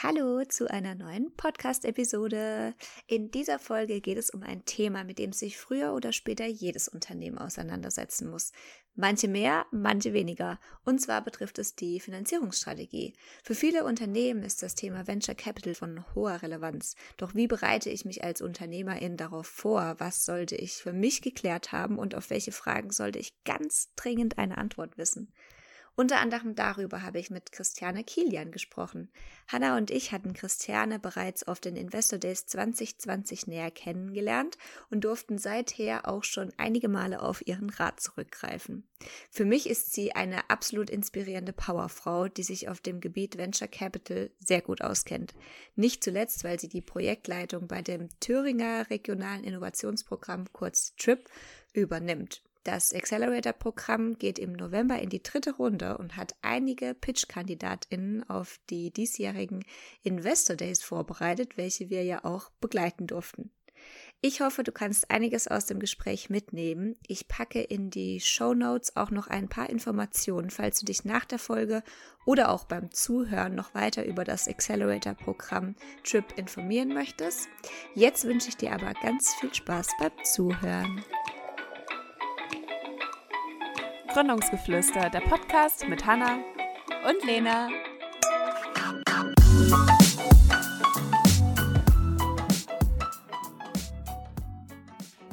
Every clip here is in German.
Hallo zu einer neuen Podcast-Episode. In dieser Folge geht es um ein Thema, mit dem sich früher oder später jedes Unternehmen auseinandersetzen muss. Manche mehr, manche weniger. Und zwar betrifft es die Finanzierungsstrategie. Für viele Unternehmen ist das Thema Venture Capital von hoher Relevanz. Doch wie bereite ich mich als Unternehmerin darauf vor? Was sollte ich für mich geklärt haben und auf welche Fragen sollte ich ganz dringend eine Antwort wissen? Unter anderem darüber habe ich mit Christiane Kilian gesprochen. Hanna und ich hatten Christiane bereits auf den Investor Days 2020 näher kennengelernt und durften seither auch schon einige Male auf ihren Rat zurückgreifen. Für mich ist sie eine absolut inspirierende Powerfrau, die sich auf dem Gebiet Venture Capital sehr gut auskennt. Nicht zuletzt, weil sie die Projektleitung bei dem Thüringer Regionalen Innovationsprogramm kurz TRIP übernimmt. Das Accelerator-Programm geht im November in die dritte Runde und hat einige Pitch-KandidatInnen auf die diesjährigen Investor Days vorbereitet, welche wir ja auch begleiten durften. Ich hoffe, du kannst einiges aus dem Gespräch mitnehmen. Ich packe in die Show Notes auch noch ein paar Informationen, falls du dich nach der Folge oder auch beim Zuhören noch weiter über das Accelerator-Programm Trip informieren möchtest. Jetzt wünsche ich dir aber ganz viel Spaß beim Zuhören. Gründungsgeflüster, der Podcast mit Hanna und Lena.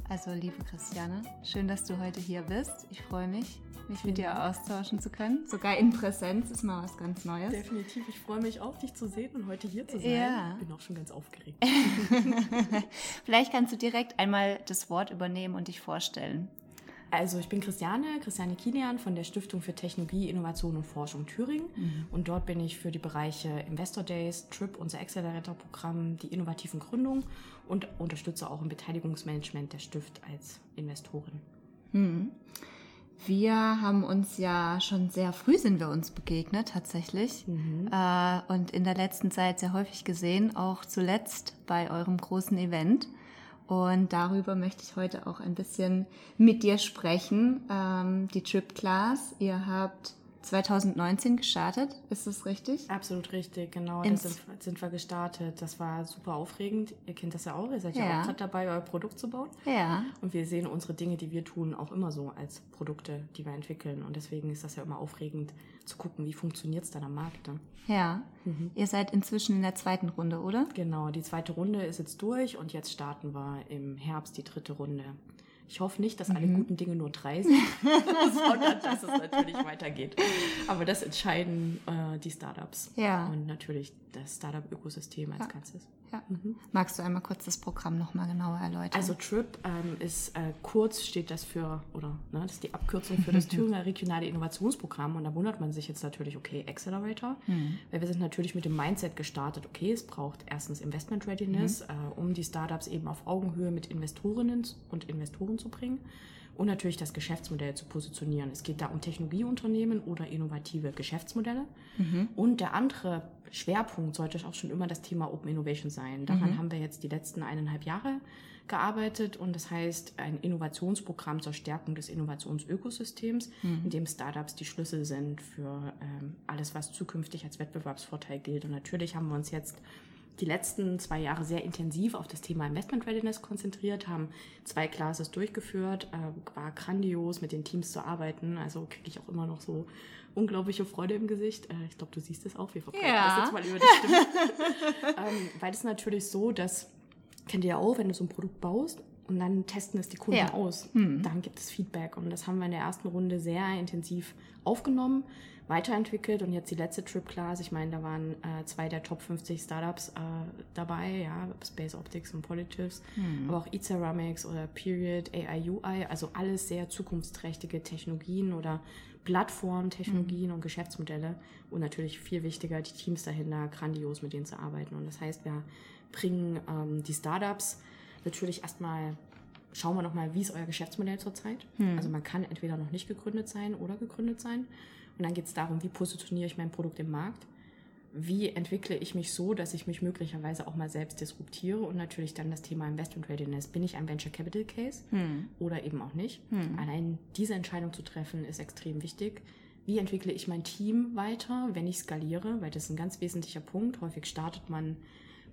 Also, liebe Christiane, schön, dass du heute hier bist. Ich freue mich, mich mit dir austauschen zu können. Sogar in Präsenz ist mal was ganz Neues. Definitiv. Ich freue mich auch, dich zu sehen und heute hier zu sein. Ja. Bin auch schon ganz aufgeregt. Vielleicht kannst du direkt einmal das Wort übernehmen und dich vorstellen. Also ich bin Christiane, Christiane Kilian von der Stiftung für Technologie, Innovation und Forschung Thüringen. Mhm. Und dort bin ich für die Bereiche Investor Days, TRIP, unser Accelerator-Programm, die innovativen Gründungen und unterstütze auch im Beteiligungsmanagement der Stift als Investorin. Mhm. Wir haben uns ja schon sehr früh sind wir uns begegnet tatsächlich mhm. äh, und in der letzten Zeit sehr häufig gesehen, auch zuletzt bei eurem großen Event. Und darüber möchte ich heute auch ein bisschen mit dir sprechen. Ähm, die Trip Class, ihr habt 2019 gestartet, ist das richtig? Absolut richtig, genau. Da sind, sind, wir gestartet. Das war super aufregend. Ihr kennt das ja auch. Ihr seid ja, ja auch gerade dabei, euer Produkt zu bauen. Ja. Und wir sehen unsere Dinge, die wir tun, auch immer so als Produkte, die wir entwickeln. Und deswegen ist das ja immer aufregend zu gucken, wie funktioniert es dann am Markt. Ne? Ja. Mhm. Ihr seid inzwischen in der zweiten Runde, oder? Genau. Die zweite Runde ist jetzt durch und jetzt starten wir im Herbst die dritte Runde. Ich hoffe nicht, dass alle mhm. guten Dinge nur drei sind, sondern dass es natürlich weitergeht. Aber das entscheiden äh, die Startups ja. und natürlich das Startup-Ökosystem als ja. Ganzes. Ja. Mhm. Magst du einmal kurz das Programm nochmal genauer erläutern? Also TRIP ähm, ist äh, kurz, steht das für, oder ne, das ist die Abkürzung für das Thüringer Regionale Innovationsprogramm. Und da wundert man sich jetzt natürlich, okay, Accelerator. Mhm. Weil wir sind natürlich mit dem Mindset gestartet, okay, es braucht erstens Investment Readiness, mhm. äh, um die Startups eben auf Augenhöhe mit Investorinnen und Investoren zu bringen und natürlich das Geschäftsmodell zu positionieren. Es geht da um Technologieunternehmen oder innovative Geschäftsmodelle. Mhm. Und der andere Schwerpunkt sollte auch schon immer das Thema Open Innovation sein. Daran mhm. haben wir jetzt die letzten eineinhalb Jahre gearbeitet und das heißt ein Innovationsprogramm zur Stärkung des Innovationsökosystems, mhm. in dem Startups die Schlüssel sind für ähm, alles, was zukünftig als Wettbewerbsvorteil gilt. Und natürlich haben wir uns jetzt die letzten zwei Jahre sehr intensiv auf das Thema Investment Readiness konzentriert, haben zwei Classes durchgeführt, äh, war grandios mit den Teams zu arbeiten, also kriege ich auch immer noch so unglaubliche Freude im Gesicht. Äh, ich glaube, du siehst es auch, wir verbreiten ja. das jetzt mal über die Stimme. ähm, weil es natürlich so, dass, kennt ihr ja auch, wenn du so ein Produkt baust und dann testen es die Kunden ja. aus, hm. dann gibt es Feedback und das haben wir in der ersten Runde sehr intensiv aufgenommen weiterentwickelt und jetzt die letzte Trip Class, ich meine, da waren äh, zwei der Top 50 Startups äh, dabei, ja, Space Optics und Politives, mhm. aber auch E-Ceramics oder Period, AI, UI, also alles sehr zukunftsträchtige Technologien oder Plattformtechnologien mhm. und Geschäftsmodelle und natürlich viel wichtiger, die Teams dahinter, grandios mit denen zu arbeiten und das heißt, wir bringen ähm, die Startups natürlich erstmal schauen wir nochmal, wie ist euer Geschäftsmodell zurzeit. Hm. Also man kann entweder noch nicht gegründet sein oder gegründet sein. Und dann geht es darum, wie positioniere ich mein Produkt im Markt? Wie entwickle ich mich so, dass ich mich möglicherweise auch mal selbst disruptiere? Und natürlich dann das Thema Investment Readiness. Bin ich ein Venture Capital Case hm. oder eben auch nicht? Hm. Allein diese Entscheidung zu treffen ist extrem wichtig. wie entwickle ich mein Team weiter, wenn ich skaliere, weil das ist ein ganz wesentlicher Punkt. Häufig startet man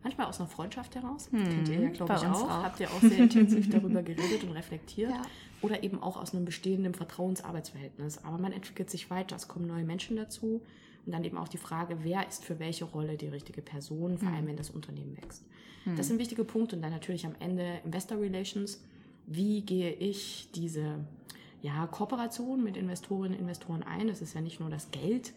manchmal aus einer Freundschaft heraus. Hm, Kennt ihr ja, glaube ich, auch. auch. Habt ihr auch sehr intensiv darüber geredet und reflektiert. Ja. Oder eben auch aus einem bestehenden Vertrauensarbeitsverhältnis. Aber man entwickelt sich weiter, es kommen neue Menschen dazu. Und dann eben auch die Frage, wer ist für welche Rolle die richtige Person, vor allem wenn das Unternehmen wächst. Das sind wichtige Punkte. Und dann natürlich am Ende Investor Relations. Wie gehe ich diese ja, Kooperation mit Investorinnen und Investoren ein? Das ist ja nicht nur das Geld,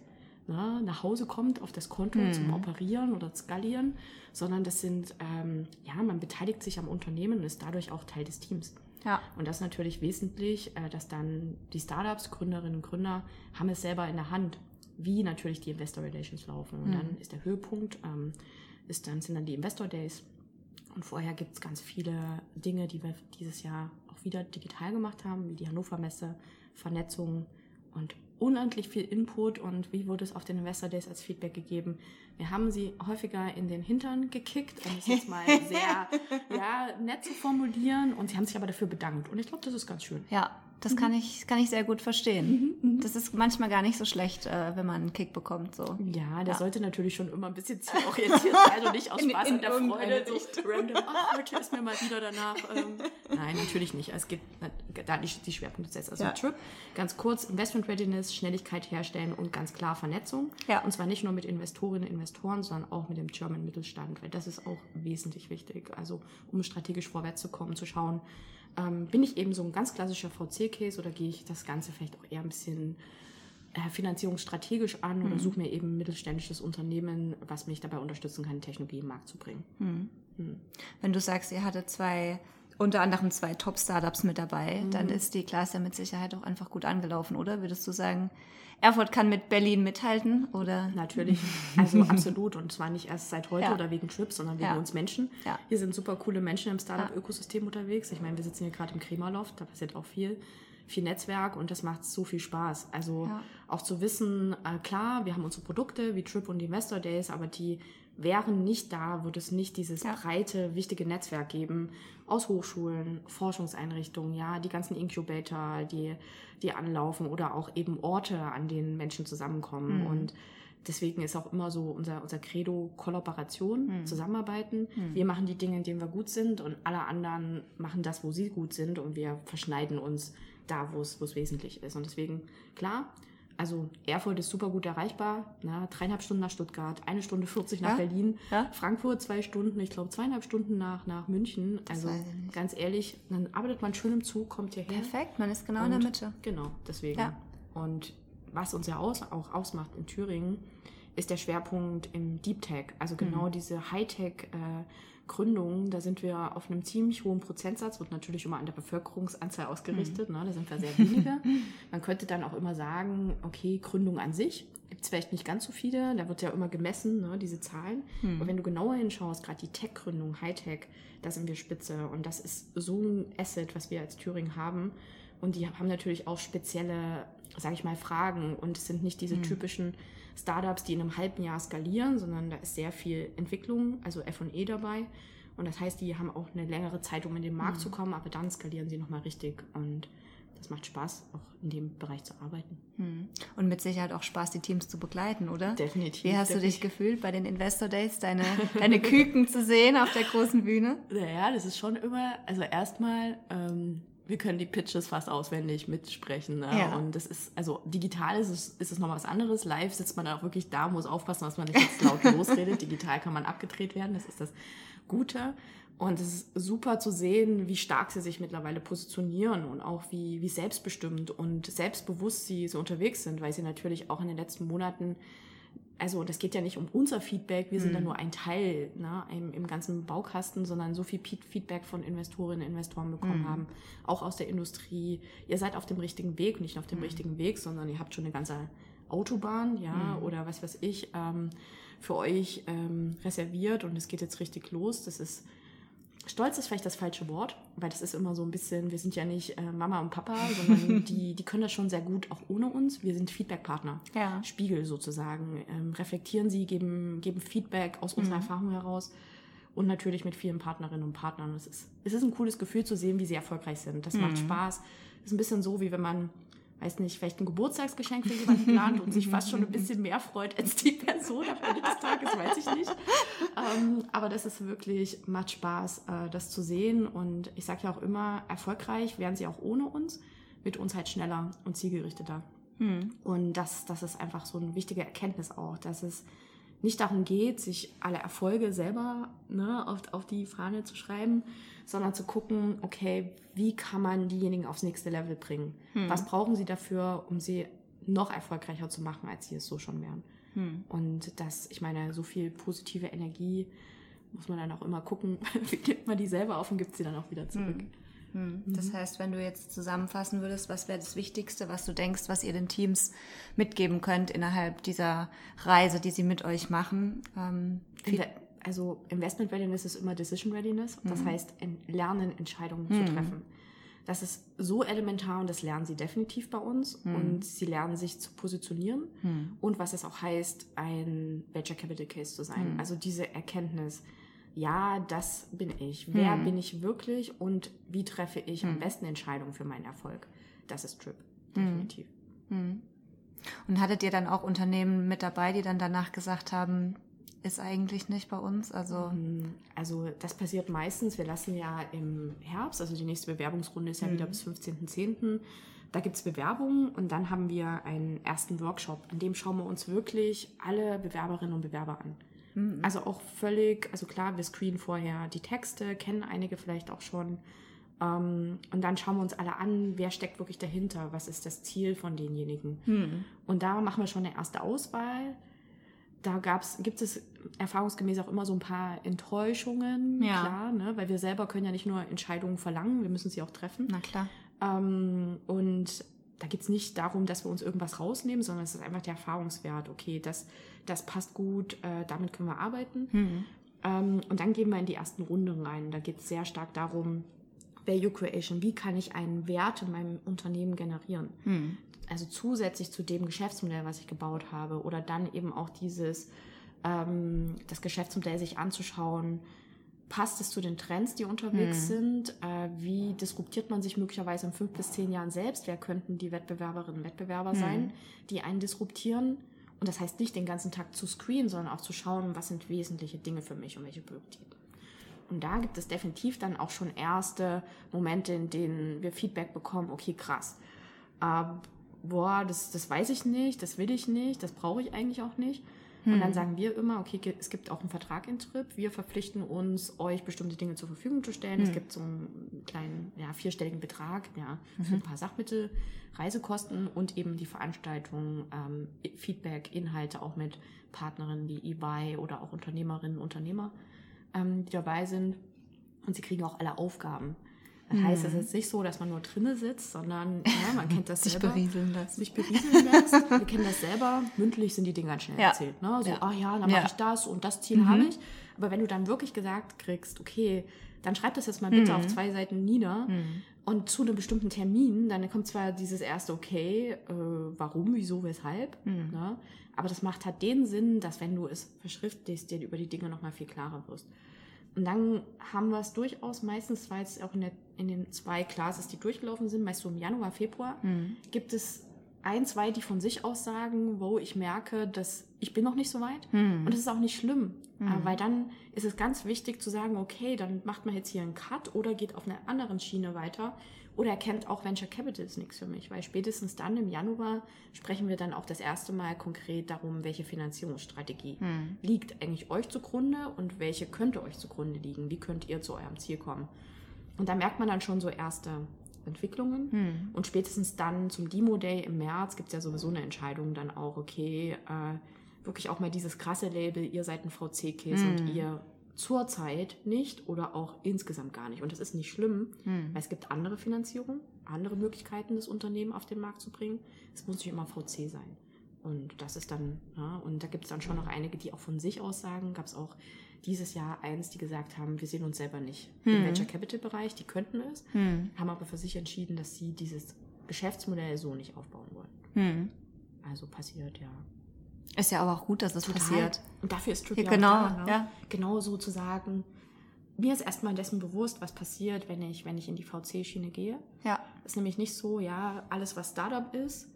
ne, nach Hause kommt auf das Konto zum Operieren oder Skalieren, sondern das sind, ähm, ja, man beteiligt sich am Unternehmen und ist dadurch auch Teil des Teams. Ja. Und das ist natürlich wesentlich, äh, dass dann die Startups, Gründerinnen und Gründer haben es selber in der Hand, wie natürlich die Investor Relations laufen. Und dann ist der Höhepunkt, ähm, ist dann, sind dann die Investor Days. Und vorher gibt es ganz viele Dinge, die wir dieses Jahr auch wieder digital gemacht haben, wie die Hannover Messe, Vernetzung und unendlich viel Input. Und wie wurde es auf den Investor Days als Feedback gegeben? Wir haben sie häufiger in den Hintern gekickt, um es jetzt mal sehr ja, nett zu formulieren. Und sie haben sich aber dafür bedankt. Und ich glaube, das ist ganz schön. Ja, das kann ich, kann ich sehr gut verstehen. Das ist manchmal gar nicht so schlecht, äh, wenn man einen Kick bekommt. So. Ja, der Ja. sollte natürlich schon immer ein bisschen zielorientiert sein und nicht aus Spaß in und der Freude so random, ach, heute ist mir mal wieder danach. Ähm, nein, natürlich nicht. Es geht da die, die Schwerpunkte setzt. Also Ja. Trip, ganz kurz, Investment Readiness, Schnelligkeit herstellen und ganz klar Vernetzung. Ja. Und zwar nicht nur mit Investorinnen und Investoren, sondern auch mit dem German Mittelstand, weil das ist auch wesentlich wichtig. Also um strategisch vorwärts zu kommen, zu schauen, ähm, bin ich eben so ein ganz klassischer VC-Case oder gehe ich das Ganze vielleicht auch eher ein bisschen äh, finanzierungsstrategisch an oder suche mir eben ein mittelständisches Unternehmen, was mich dabei unterstützen kann, Technologie im Markt zu bringen. Wenn du sagst, ihr hattet zwei, unter anderem zwei Top-Startups mit dabei, dann ist die Class ja mit Sicherheit auch einfach gut angelaufen, oder? Würdest du sagen, Erfurt kann mit Berlin mithalten? Oder? Natürlich, also absolut. Und zwar nicht erst seit heute Ja. oder wegen Trips, sondern wegen Ja. uns Menschen. Ja. Hier sind super coole Menschen im Startup-Ökosystem unterwegs. Ich meine, wir sitzen hier gerade im Kremerloft, da passiert auch viel. Viel Netzwerk und das macht so viel Spaß. Also Ja. auch zu wissen, äh, klar, wir haben unsere Produkte wie Trip und Investor Days, aber die wären nicht da, würde es nicht dieses Ja. breite, wichtige Netzwerk geben aus Hochschulen, Forschungseinrichtungen, ja, die ganzen Incubator, die, die anlaufen oder auch eben Orte, an denen Menschen zusammenkommen. Mhm. Und deswegen ist auch immer so unser, unser Credo Kollaboration, Mhm. Zusammenarbeiten. Wir machen die Dinge, in denen wir gut sind und alle anderen machen das, wo sie gut sind und wir verschneiden uns da, wo es wesentlich ist. Und deswegen, klar, also Erfurt ist super gut erreichbar. Na, dreieinhalb Stunden nach Stuttgart, eine Stunde 40 nach Ja, Berlin, ja. Frankfurt zwei Stunden, ich glaube zweieinhalb Stunden nach, nach München. Also ganz ehrlich, dann arbeitet man schön im Zug, kommt hierher. Perfekt, man ist genau in der Und- Mitte. Genau, deswegen. Ja. Und was uns ja aus, auch ausmacht in Thüringen, ist der Schwerpunkt im Deep Tech. Also genau diese Hightech-Gründungen, da sind wir auf einem ziemlich hohen Prozentsatz, wird natürlich immer an der Bevölkerungsanzahl ausgerichtet, ne? da sind wir sehr wenige. Man könnte dann auch immer sagen, okay, Gründung an sich gibt es vielleicht nicht ganz so viele, da wird ja immer gemessen, ne, diese Zahlen. Aber wenn du genauer hinschaust, gerade die Tech-Gründung, Hightech, da sind wir spitze und das ist so ein Asset, was wir als Thüringen haben. Und die haben natürlich auch spezielle, sage ich mal, Fragen und es sind nicht diese typischen Startups, die in einem halben Jahr skalieren, sondern da ist sehr viel Entwicklung, also F&E dabei. Und das heißt, die haben auch eine längere Zeit, um in den Markt zu kommen, aber dann skalieren sie nochmal richtig. Und das macht Spaß, auch in dem Bereich zu arbeiten. Hm. Und mit Sicherheit auch Spaß, die Teams zu begleiten, oder? Definitiv, Wie hast du dich definitiv. gefühlt bei den Investor Days, deine, deine Küken zu sehen auf der großen Bühne? Naja, das ist schon immer, also erstmal, ähm, wir können die Pitches fast auswendig mitsprechen. Ne? Ja. Und das ist, also digital ist es, ist es noch was anderes. Live sitzt man auch wirklich da, muss aufpassen, dass man nicht jetzt laut losredet. Digital kann man abgedreht werden, das ist das Gute. Und es ist super zu sehen, wie stark sie sich mittlerweile positionieren und auch wie, wie selbstbestimmt und selbstbewusst sie so unterwegs sind, weil sie natürlich auch in den letzten Monaten also das geht ja nicht um unser Feedback, wir sind Mhm. da nur ein Teil ne, im, im ganzen Baukasten, sondern so viel Feedback von Investorinnen und Investoren bekommen Mhm. haben, auch aus der Industrie. Ihr seid auf dem richtigen Weg, nicht auf dem Mhm. richtigen Weg, sondern ihr habt schon eine ganze Autobahn, ja, Mhm. oder was weiß ich, ähm, für euch ähm, reserviert und es geht jetzt richtig los. Das ist Stolz ist vielleicht das falsche Wort, weil das ist immer so ein bisschen, wir sind ja nicht äh, Mama und Papa, sondern die, die können das schon sehr gut auch ohne uns. Wir sind Feedbackpartner. Ja. Spiegel sozusagen. Ähm, reflektieren sie, geben, geben Feedback aus unserer Erfahrung heraus und natürlich mit vielen Partnerinnen und Partnern. Es ist, es ist ein cooles Gefühl zu sehen, wie sie erfolgreich sind. Das macht Spaß. Es ist ein bisschen so, wie wenn man weiß nicht, vielleicht ein Geburtstagsgeschenk für jemanden plant und sich fast schon ein bisschen mehr freut als die Person am Ende des Tages, weiß ich nicht. Ähm, aber das ist wirklich, macht Spaß, äh, das zu sehen. Und ich sage ja auch immer, erfolgreich werden sie auch ohne uns, mit uns halt schneller und zielgerichteter. Hm. Und das, das ist einfach so eine wichtige Erkenntnis auch, dass es nicht darum geht, sich alle Erfolge selber ne, auf, auf die Fahne zu schreiben, sondern zu gucken, okay, wie kann man diejenigen aufs nächste Level bringen? Hm. Was brauchen sie dafür, um sie noch erfolgreicher zu machen, als sie es so schon wären? Hm. Und das, ich meine, so viel positive Energie muss man dann auch immer gucken, wie gibt man die selber auf und gibt sie dann auch wieder zurück. Hm. Hm. Das mhm. heißt, wenn du jetzt zusammenfassen würdest, was wäre das Wichtigste, was du denkst, was ihr den Teams mitgeben könnt innerhalb dieser Reise, die sie mit euch machen? Ähm, also Investment Readiness ist immer Decision Readiness. Das mhm. heißt, lernen, Entscheidungen mhm. zu treffen. Das ist so elementar und das lernen sie definitiv bei uns. Mhm. Und sie lernen sich zu positionieren mhm. und was es auch heißt, ein Venture Capital Case zu sein. Mhm. Also diese Erkenntnis, ja, das bin ich. Wer hm. bin ich wirklich und wie treffe ich am besten Entscheidungen für meinen Erfolg? Das ist Trip, definitiv. Und hattet ihr dann auch Unternehmen mit dabei, die dann danach gesagt haben, ist eigentlich nicht bei uns? Also, hm. also das passiert meistens. Wir lassen ja im Herbst, also die nächste Bewerbungsrunde ist ja wieder hm. bis 15.10. Da gibt es Bewerbungen und dann haben wir einen ersten Workshop, an dem schauen wir uns wirklich alle Bewerberinnen und Bewerber an. Mhm. Also auch völlig, also klar, wir screenen vorher die Texte, kennen einige vielleicht auch schon. Ähm, und dann schauen wir uns alle an, wer steckt wirklich dahinter, was ist das Ziel von denjenigen. Mhm. Und da machen wir schon eine erste Auswahl. Da gab's, gibt es erfahrungsgemäß auch immer so ein paar Enttäuschungen, ja. klar, ne? weil wir selber können ja nicht nur Entscheidungen verlangen, wir müssen sie auch treffen. Na klar. Ähm, und da geht es nicht darum, dass wir uns irgendwas rausnehmen, sondern es ist einfach der Erfahrungswert. Okay, das, das passt gut, äh, damit können wir arbeiten. Mhm. Ähm, und dann gehen wir in die ersten Runden rein. Da geht es sehr stark darum, Value Creation, wie kann ich einen Wert in meinem Unternehmen generieren? Mhm. Also zusätzlich zu dem Geschäftsmodell, was ich gebaut habe, oder dann eben auch dieses, ähm, das Geschäftsmodell sich anzuschauen, passt es zu den Trends, die unterwegs hm. sind? Äh, wie disruptiert man sich möglicherweise in fünf bis zehn Jahren selbst? Wer könnten die Wettbewerberinnen und Wettbewerber hm. sein, die einen disruptieren? Und das heißt nicht den ganzen Tag zu screenen, sondern auch zu schauen, was sind wesentliche Dinge für mich und welche Priorität. Und da gibt es definitiv dann auch schon erste Momente, in denen wir Feedback bekommen, okay, krass. Äh, boah, das, das weiß ich nicht, das will ich nicht, das brauche ich eigentlich auch nicht. Und dann hm. sagen wir immer, okay, es gibt auch einen Vertrag in Trip. Wir verpflichten uns, euch bestimmte Dinge zur Verfügung zu stellen. Hm. Es gibt so einen kleinen, ja, vierstelligen Betrag, ja, für mhm. ein paar Sachmittel, Reisekosten und eben die Veranstaltung, ähm, Feedback, Inhalte auch mit Partnerinnen wie eBay oder auch Unternehmerinnen und Unternehmer, ähm, die dabei sind. Und sie kriegen auch alle Aufgaben. Das heißt, es mhm. ist nicht so, dass man nur drinnen sitzt, sondern ja, man kennt das sich selber. berieseln lassen. Sich berieseln lässt. Wir kennen das selber. Mündlich sind die Dinge ganz schnell ja. erzählt. Ne? So, ja. ah ja, dann mache ja. ich das und das Ziel mhm. habe ich. Aber wenn du dann wirklich gesagt kriegst, okay, dann schreib das jetzt mal bitte mhm. auf zwei Seiten nieder mhm. Und zu einem bestimmten Termin, dann kommt zwar dieses erste Okay, äh, warum, wieso, weshalb, mhm. ne? aber das macht halt den Sinn, dass wenn du es verschriftlichst, dir über die Dinge nochmal viel klarer wirst. Und dann haben wir es durchaus meistens, weil es auch in, der, in den zwei Classes, die durchgelaufen sind, meist so im Januar, Februar, mhm. gibt es ein, zwei, die von sich aus sagen, wo ich merke, dass ich bin noch nicht so weit. Mhm. Und das ist auch nicht schlimm, mhm. weil dann ist es ganz wichtig zu sagen, okay, dann macht man jetzt hier einen Cut oder geht auf einer anderen Schiene weiter oder erkennt auch Venture Capital ist nichts für mich, weil spätestens dann im Januar sprechen wir dann auch das erste Mal konkret darum, welche Finanzierungsstrategie hm. liegt eigentlich euch zugrunde und welche könnte euch zugrunde liegen. Wie könnt ihr zu eurem Ziel kommen? Und da merkt man dann schon so erste Entwicklungen. Hm. Und spätestens dann zum Demo Day im März gibt es ja sowieso eine Entscheidung dann auch, okay, äh, wirklich auch mal dieses krasse Label, ihr seid ein VC-Case hm. und ihr zurzeit nicht oder auch insgesamt gar nicht. Und das ist nicht schlimm, hm. weil es gibt andere Finanzierung, andere Möglichkeiten, das Unternehmen auf den Markt zu bringen. Es muss nicht immer VC sein. Und das ist dann, ja, und da gibt es dann schon noch einige, die auch von sich aus sagen, gab es auch dieses Jahr eins, die gesagt haben, wir sehen uns selber nicht hm. im Venture Capital Bereich, die könnten es, hm. haben aber für sich entschieden, dass sie dieses Geschäftsmodell so nicht aufbauen wollen. Hm. Also passiert, ja. Ist ja aber auch gut, dass das Total. passiert. Und dafür ist Trip ja, genau, da, ne? ja. genau so zu sagen, mir ist erstmal dessen bewusst, was passiert, wenn ich, wenn ich in die VC-Schiene gehe. Ja. Ist nämlich nicht so, ja, alles was Startup ist,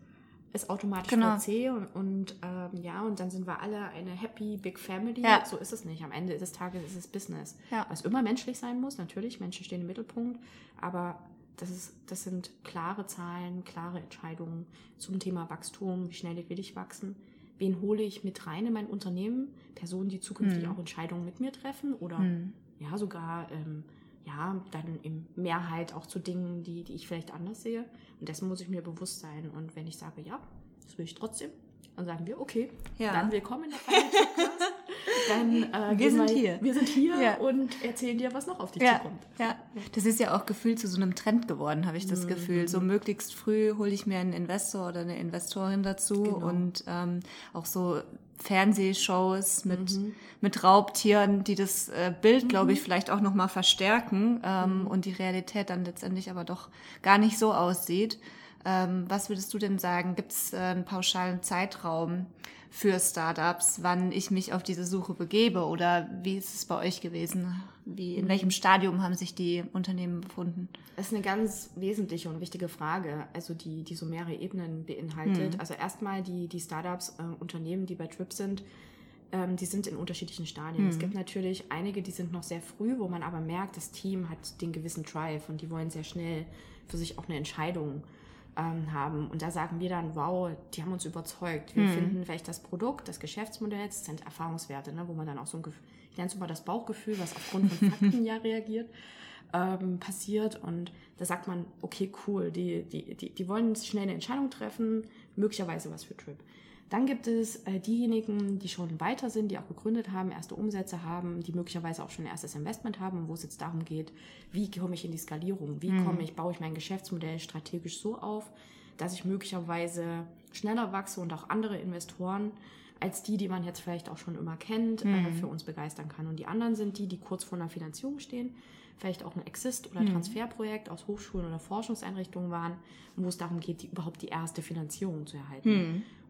ist automatisch Genau. VC und, und ähm, ja, und dann sind wir alle eine happy big family. Ja. So ist es nicht. Am Ende des Tages ist es Business. Ja. Was immer menschlich sein muss, natürlich, Menschen stehen im Mittelpunkt, aber das, ist, das sind klare Zahlen, klare Entscheidungen zum Thema Wachstum, wie schnell will ich wachsen, wen hole ich mit rein in mein Unternehmen, Personen, die zukünftig Hm. auch Entscheidungen mit mir treffen oder Hm. ja, sogar ähm, ja, dann in Mehrheit auch zu Dingen, die, die ich vielleicht anders sehe. Und dessen muss ich mir bewusst sein. Und wenn ich sage, ja, das will ich trotzdem, dann sagen wir, okay, Ja. dann willkommen in der Podcast. Dann, äh, Wir sind hier. Wir sind hier Ja. und erzählen dir, was noch auf dich Ja, zukommt. ja, das ist ja auch gefühlt zu so einem Trend geworden, habe ich das Mhm. Gefühl. So möglichst früh hole ich mir einen Investor oder eine Investorin dazu Genau. und ähm, auch so Fernsehshows mit, Mhm. mit Raubtieren, die das äh, Bild, glaube ich, vielleicht auch nochmal verstärken ähm, Mhm. und die Realität dann letztendlich aber doch gar nicht so aussieht. Ähm, was würdest du denn sagen? Gibt es äh, einen pauschalen Zeitraum für Startups, wann ich mich auf diese Suche begebe? Oder wie ist es bei euch gewesen? Wie, in welchem Stadium haben sich die Unternehmen befunden? Das ist eine ganz wesentliche und wichtige Frage, also die, die so mehrere Ebenen beinhaltet. Mhm. Also erstmal die, die Startups, äh, Unternehmen, die bei Trip sind, ähm, die sind in unterschiedlichen Stadien. Mhm. Es gibt natürlich einige, die sind noch sehr früh, wo man aber merkt, das Team hat den gewissen Drive und die wollen sehr schnell für sich auch eine Entscheidung ähm, haben. Und da sagen wir dann, wow, die haben uns überzeugt. Wir Mhm. finden vielleicht das Produkt, das Geschäftsmodell, das sind Erfahrungswerte, ne, wo man dann auch so ein Gefühl, ich nenne es immer das Bauchgefühl, was aufgrund von Fakten ja reagiert ähm, passiert und da sagt man, okay, cool, die, die, die, die wollen schnell eine Entscheidung treffen, möglicherweise was für Trip. Dann gibt es äh, diejenigen, die schon weiter sind, die auch gegründet haben, erste Umsätze haben, die möglicherweise auch schon ein erstes Investment haben wo es jetzt darum geht, wie komme ich in die Skalierung, wie komme ich, baue ich mein Geschäftsmodell strategisch so auf, dass ich möglicherweise schneller wachse und auch andere Investoren als die, die man jetzt vielleicht auch schon immer kennt, äh, für uns begeistern kann. Und die anderen sind die, die kurz vor einer Finanzierung stehen, vielleicht auch ein Exist- oder Transferprojekt aus Hochschulen oder Forschungseinrichtungen waren, wo es darum geht, die, überhaupt die erste Finanzierung zu erhalten.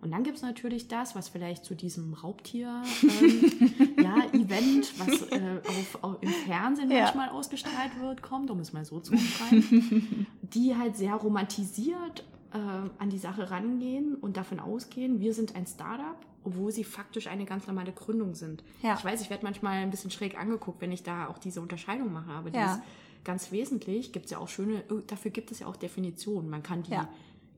Und dann gibt es natürlich das, was vielleicht zu diesem Raubtier-Event, ja, Event, was äh, auf, auf, im Fernsehen Ja. manchmal ausgestrahlt wird, kommt, um es mal so zu beschreiben, die halt sehr romantisiert äh, an die Sache rangehen und davon ausgehen, wir sind ein Startup, obwohl sie faktisch eine ganz normale Gründung sind. Ja. Ich weiß, ich werde manchmal ein bisschen schräg angeguckt, wenn ich da auch diese Unterscheidung mache, aber die Ja. ist ganz wesentlich. Gibt es ja auch schöne, oh, dafür gibt es ja auch Definitionen. Man kann die Ja.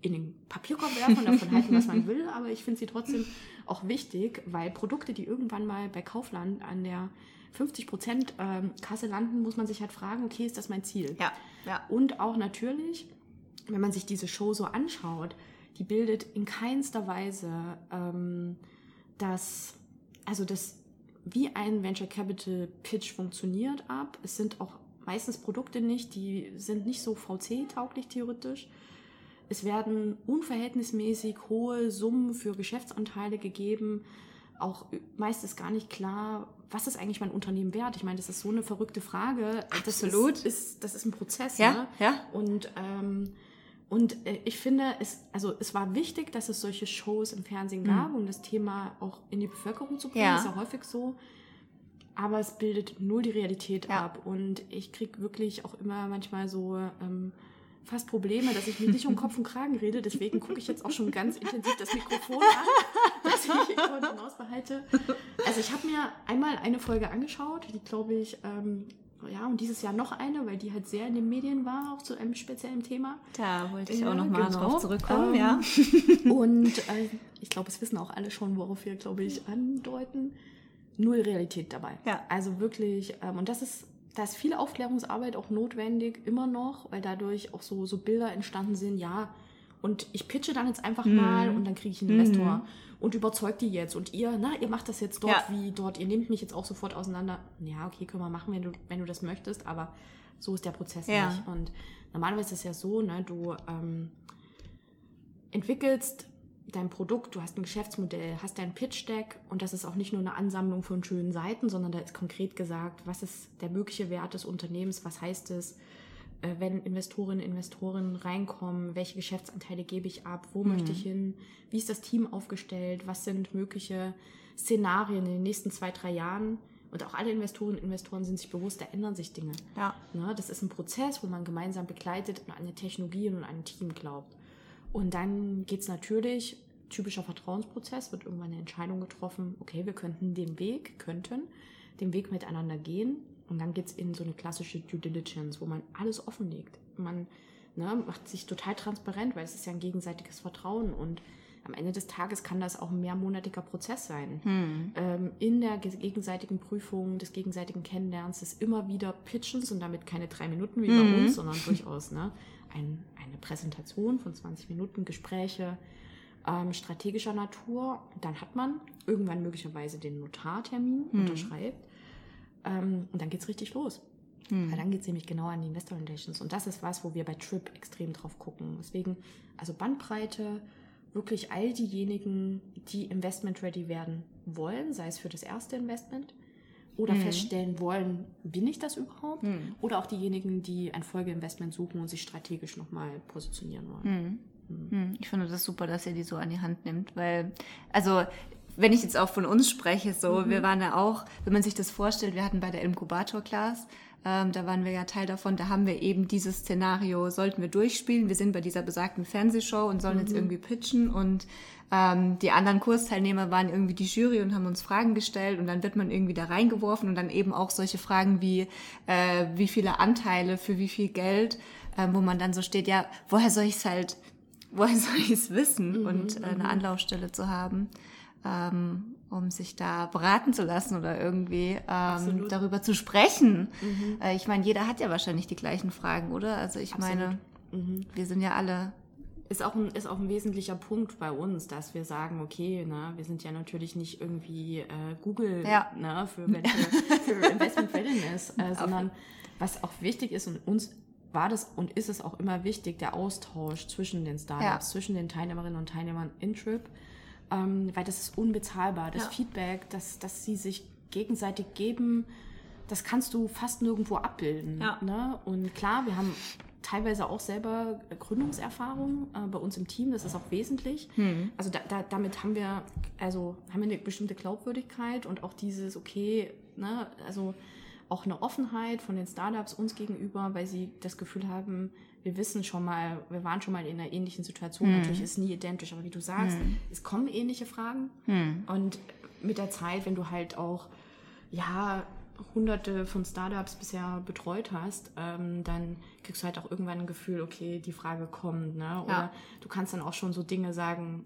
in den Papierkorb werfen und davon halten, was man will, aber ich finde sie trotzdem auch wichtig, weil Produkte, die irgendwann mal bei Kaufland an der 50% ähm, Kasse landen, muss man sich halt fragen, okay, ist das mein Ziel? Ja, ja. Und auch natürlich, wenn man sich diese Show so anschaut, die bildet in keinster Weise ähm, das, also das, wie ein Venture Capital Pitch funktioniert ab. Es sind auch meistens Produkte nicht, die sind nicht so VC-tauglich theoretisch. Es werden unverhältnismäßig hohe Summen für Geschäftsanteile gegeben. Auch meist ist gar nicht klar, was ist eigentlich mein Unternehmen wert. Ich meine, das ist so eine verrückte Frage. Das Absolut. Ist, ist, das ist ein Prozess. Ja, ne? ja. Und, ähm, und äh, ich finde, es, also es war wichtig, dass es solche Shows im Fernsehen gab, um das Thema auch in die Bevölkerung zu bringen. Ja. Ist ja häufig so. Aber es bildet null die Realität Ja. ab. Und ich kriege wirklich auch immer manchmal so ähm, fast Probleme, dass ich mich nicht um Kopf und Kragen rede. Deswegen gucke ich jetzt auch schon ganz intensiv das Mikrofon an, dass ich Kontenance behalte. Also ich habe mir einmal eine Folge angeschaut, die glaube ich, ähm, ja, und dieses Jahr noch eine, weil die halt sehr in den Medien war, auch zu einem speziellen Thema. Da wollte ich auch nochmal genau. drauf zurückkommen, Ähm, ja. Und äh, ich glaube, es wissen auch alle schon, worauf wir, glaube ich, andeuten. Null Realität dabei. Ja. Also wirklich, ähm, und das ist, da ist viel Aufklärungsarbeit auch notwendig, immer noch, weil dadurch auch so, so Bilder entstanden sind, ja, und ich pitche dann jetzt einfach mal und dann kriege ich einen Investor und überzeugt die jetzt. Und ihr, na, ihr macht das jetzt dort Ja. wie dort, ihr nehmt mich jetzt auch sofort auseinander. Ja, okay, können wir machen, wenn du, wenn du das möchtest, aber so ist der Prozess Ja. nicht. Und normalerweise ist es ja so, ne, du ähm, entwickelst dein Produkt, du hast ein Geschäftsmodell, hast dein Pitch-Deck und das ist auch nicht nur eine Ansammlung von schönen Seiten, sondern da ist konkret gesagt, was ist der mögliche Wert des Unternehmens, was heißt es, wenn Investorinnen, Investoren reinkommen, welche Geschäftsanteile gebe ich ab, wo möchte ich hin, wie ist das Team aufgestellt, was sind mögliche Szenarien in den nächsten zwei, drei Jahren Und auch alle Investoren und Investoren sind sich bewusst, da ändern sich Dinge. Ja. Ne, das ist ein Prozess, wo man gemeinsam begleitet und an eine Technologie und an ein Team glaubt. Und dann geht es natürlich, typischer Vertrauensprozess, wird irgendwann eine Entscheidung getroffen, okay, wir könnten den Weg, könnten den Weg miteinander gehen. Und dann geht es in so eine klassische Due Diligence, wo man alles offenlegt. Man ne, macht sich total transparent, weil es ist ja ein gegenseitiges Vertrauen und am Ende des Tages kann das auch ein mehrmonatiger Prozess sein. Hm. Ähm, in der gegenseitigen Prüfung, des gegenseitigen Kennenlernens, des immer wieder Pitchens und damit keine drei Minuten wie bei Mhm. uns, sondern durchaus ne, ein, eine Präsentation von 20 Minuten, Gespräche ähm, strategischer Natur. Dann hat man irgendwann möglicherweise den Notartermin, Mhm. unterschreibt. Ähm, und dann geht's richtig los. Hm. Weil dann geht es nämlich genau an die Investor Relations. Und das ist was, wo wir bei Trip extrem drauf gucken. Deswegen, also Bandbreite, wirklich all diejenigen, die Investment ready werden wollen, sei es für das erste Investment oder Mhm. feststellen wollen, bin ich das überhaupt? Hm. Oder auch diejenigen, die ein Folgeinvestment suchen und sich strategisch nochmal positionieren wollen. Hm. Hm. Ich finde das super, dass ihr die so an die Hand nimmt, weil, also, wenn ich jetzt auch von uns spreche, so, wir waren ja auch, wenn man sich das vorstellt, wir hatten bei der Inkubator-Class, ähm, da waren wir ja Teil davon, da haben wir eben dieses Szenario, sollten wir durchspielen, wir sind bei dieser besagten Fernsehshow und sollen jetzt irgendwie pitchen und ähm, die anderen Kursteilnehmer waren irgendwie die Jury und haben uns Fragen gestellt und dann wird man irgendwie da reingeworfen und dann eben auch solche Fragen wie, äh, wie viele Anteile für wie viel Geld, äh, wo man dann so steht, ja, woher soll ich es halt woher soll ich es wissen und äh, eine Anlaufstelle zu haben, ähm, um sich da beraten zu lassen oder irgendwie ähm, Absolut. darüber zu sprechen. Äh, ich meine, jeder hat ja wahrscheinlich die gleichen Fragen, oder? Also ich meine, Mhm. wir sind ja alle. ist auch, ein, ist auch ein wesentlicher Punkt bei uns, dass wir sagen, okay, ne, wir sind ja natürlich nicht irgendwie äh, Google Ja. ne, für, für, für Investment Readiness, äh, sondern was auch wichtig ist und uns war das und ist es auch immer wichtig, der Austausch zwischen den Startups, Ja. zwischen den Teilnehmerinnen und Teilnehmern in Trip, ähm, weil das ist unbezahlbar. Das Ja. Feedback, das, das sie sich gegenseitig geben, das kannst du fast nirgendwo abbilden. Ja. Ne? Und klar, wir haben teilweise auch selber Gründungserfahrung äh, bei uns im Team, das ist auch wesentlich. Also da, da, damit haben wir, also haben wir eine bestimmte Glaubwürdigkeit und auch dieses, okay, ne, also auch eine Offenheit von den Startups uns gegenüber, weil sie das Gefühl haben, wir wissen schon mal, wir waren schon mal in einer ähnlichen Situation. Natürlich ist es nie identisch, aber wie du sagst, es kommen ähnliche Fragen. Und mit der Zeit, wenn du halt auch, ja, hunderte von Startups bisher betreut hast, ähm, dann kriegst du halt auch irgendwann ein Gefühl, okay, die Frage kommt, ne? Oder Ja. du kannst dann auch schon so Dinge sagen,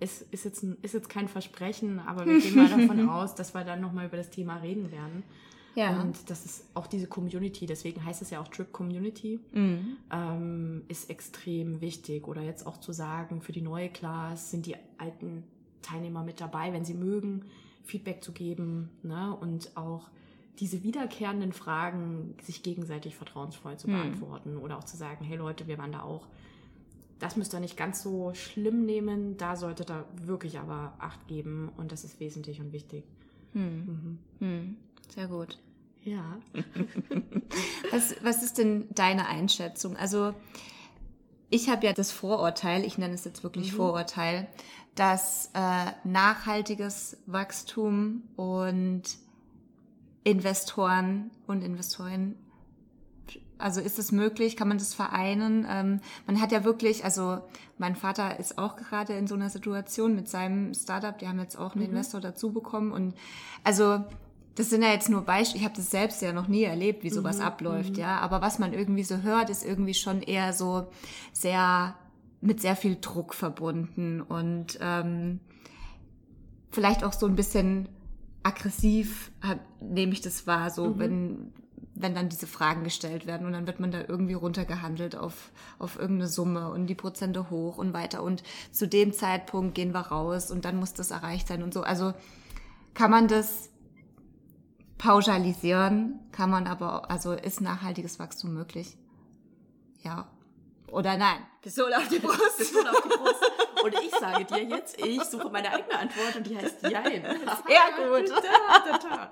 es ist jetzt, ein, ist jetzt kein Versprechen, aber wir gehen mal davon aus, dass wir dann nochmal über das Thema reden werden. Ja. Und das ist auch diese Community, deswegen heißt es ja auch Trip Community, Mhm. ähm, ist extrem wichtig. Oder jetzt auch zu sagen, für die neue Class sind die alten Teilnehmer mit dabei, wenn sie mögen, Feedback zu geben ne? und auch diese wiederkehrenden Fragen sich gegenseitig vertrauensvoll zu beantworten oder auch zu sagen, hey Leute, wir waren da auch. Das müsst ihr nicht ganz so schlimm nehmen, da solltet ihr wirklich aber Acht geben und das ist wesentlich und wichtig. Hm. Sehr gut. Ja. Was, was ist denn deine Einschätzung? Also ich habe ja das Vorurteil, ich nenne es jetzt wirklich Vorurteil, dass äh, nachhaltiges Wachstum und Investoren und Investorinnen, also ist es möglich, kann man das vereinen? Ähm, man hat ja wirklich, also mein Vater ist auch gerade in so einer Situation mit seinem Startup, die haben jetzt auch einen Investor dazu bekommen und also das sind ja jetzt nur Beispiele, ich habe das selbst ja noch nie erlebt, wie sowas abläuft, ja, aber was man irgendwie so hört, ist irgendwie schon eher so sehr mit sehr viel Druck verbunden und ähm, vielleicht auch so ein bisschen aggressiv hab, nehme ich das wahr, so wenn wenn dann diese Fragen gestellt werden und dann wird man da irgendwie runtergehandelt auf, auf irgendeine Summe und die Prozente hoch und weiter und zu dem Zeitpunkt gehen wir raus und dann muss das erreicht sein und so. Also kann man das pauschalisieren, kann man aber, also ist nachhaltiges Wachstum möglich? Ja. Oder nein? Pistole auf die Brust. Pistole auf die Brust. Und ich sage dir jetzt, ich suche meine eigene Antwort und die heißt Jein. Sehr gut. Da, da, da.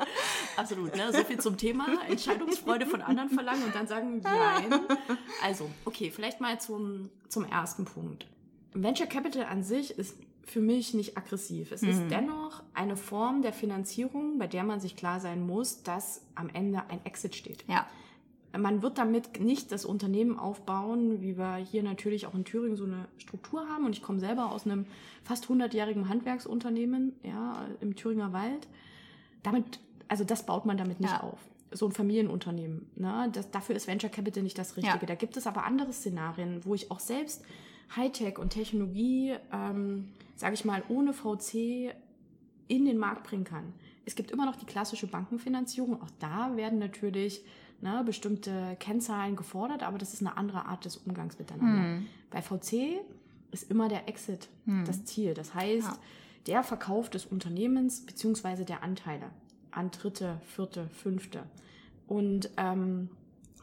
Absolut, ne? So viel zum Thema Entscheidungsfreude von anderen verlangen und dann sagen Jein. Also, okay, vielleicht mal zum, zum ersten Punkt. Venture Capital an sich ist für mich nicht aggressiv. Es ist dennoch eine Form der Finanzierung, bei der man sich klar sein muss, dass am Ende ein Exit steht. Ja. Man wird damit nicht das Unternehmen aufbauen, wie wir hier natürlich auch in Thüringen so eine Struktur haben. Und ich komme selber aus einem fast 100-jährigen Handwerksunternehmen, ja, im Thüringer Wald. Damit, also das baut man damit nicht Ja. auf. So ein Familienunternehmen. Ne? Das, dafür ist Venture Capital nicht das Richtige. Ja. Da gibt es aber andere Szenarien, wo ich auch selbst Hightech und Technologie, ähm, sage ich mal, ohne VC in den Markt bringen kann. Es gibt immer noch die klassische Bankenfinanzierung. Auch da werden natürlich ne, bestimmte Kennzahlen gefordert, aber das ist eine andere Art des Umgangs miteinander. Bei VC ist immer der Exit das Ziel. Das heißt, Ja. der Verkauf des Unternehmens beziehungsweise der Anteile an dritte, vierte, fünfte. Und ähm,